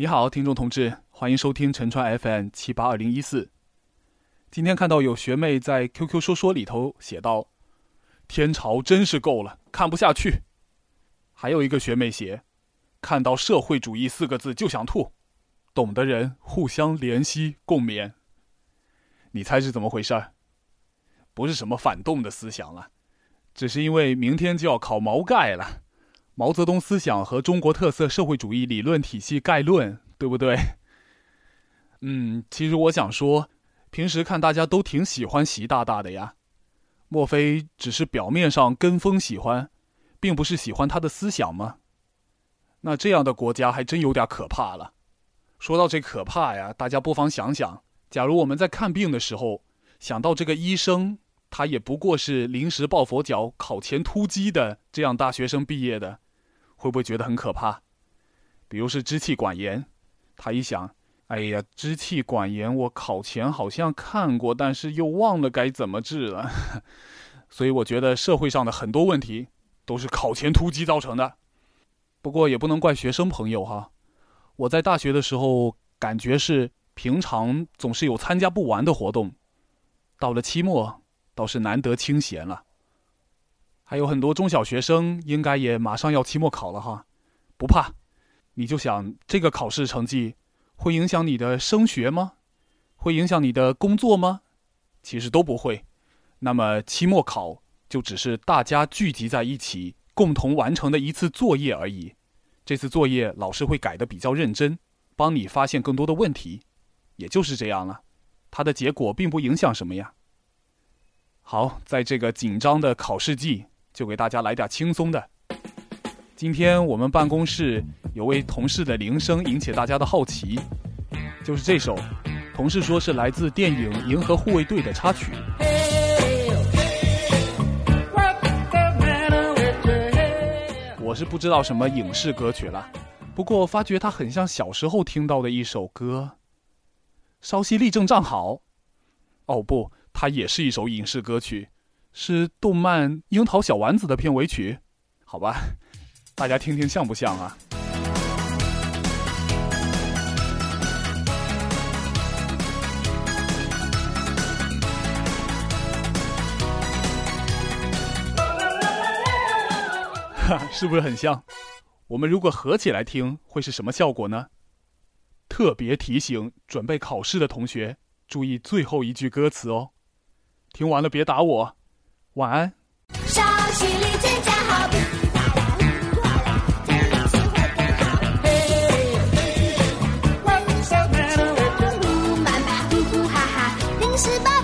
你好，听众同志，欢迎收听陈川 FM 七八二零一四。今天看到有学妹在 QQ 说说里头写道：“天朝真是够了，看不下去。”还有一个学妹写：“看到社会主义四个字就想吐。”懂的人互相怜惜共勉。你猜是怎么回事？不是什么反动的思想了，只是因为明天就要考毛概了。毛泽东思想和中国特色社会主义理论体系概论，对不对？嗯，其实我想说，平时看大家都挺喜欢习大大的呀，莫非只是表面上跟风喜欢，并不是喜欢他的思想吗？那这样的国家还真有点可怕了。说到这可怕呀，大家不妨想想，假如我们在看病的时候想到这个医生，他也不过是临时抱佛脚、考前突击的这样大学生毕业的。会不会觉得很可怕？比如是支气管炎，他一想，哎呀，支气管炎我考前好像看过，但是又忘了该怎么治了。所以我觉得社会上的很多问题都是考前突击造成的。不过也不能怪学生朋友哈，我在大学的时候感觉是平常总是有参加不完的活动，到了期末倒是难得清闲了。还有很多中小学生应该也马上要期末考了哈，不怕，你就想这个考试成绩会影响你的升学吗？会影响你的工作吗？其实都不会。那么期末考就只是大家聚集在一起共同完成的一次作业而已。这次作业老师会改的比较认真，帮你发现更多的问题，也就是这样了。它的结果并不影响什么呀。好，在这个紧张的考试季。就给大家来点轻松的。今天我们办公室有位同事的铃声引起大家的好奇，就是这首，同事说是来自电影《银河护卫队》的插曲。我是不知道什么影视歌曲了，不过发觉它很像小时候听到的一首歌。稍息立正站好。哦不，它也是一首影视歌曲。是动漫《樱桃小丸子》的片尾曲，好吧，大家听听像不像啊？哈，是不是很像？我们如果合起来听，会是什么效果呢？特别提醒准备考试的同学，注意最后一句歌词哦。听完了别打我。晚安。好。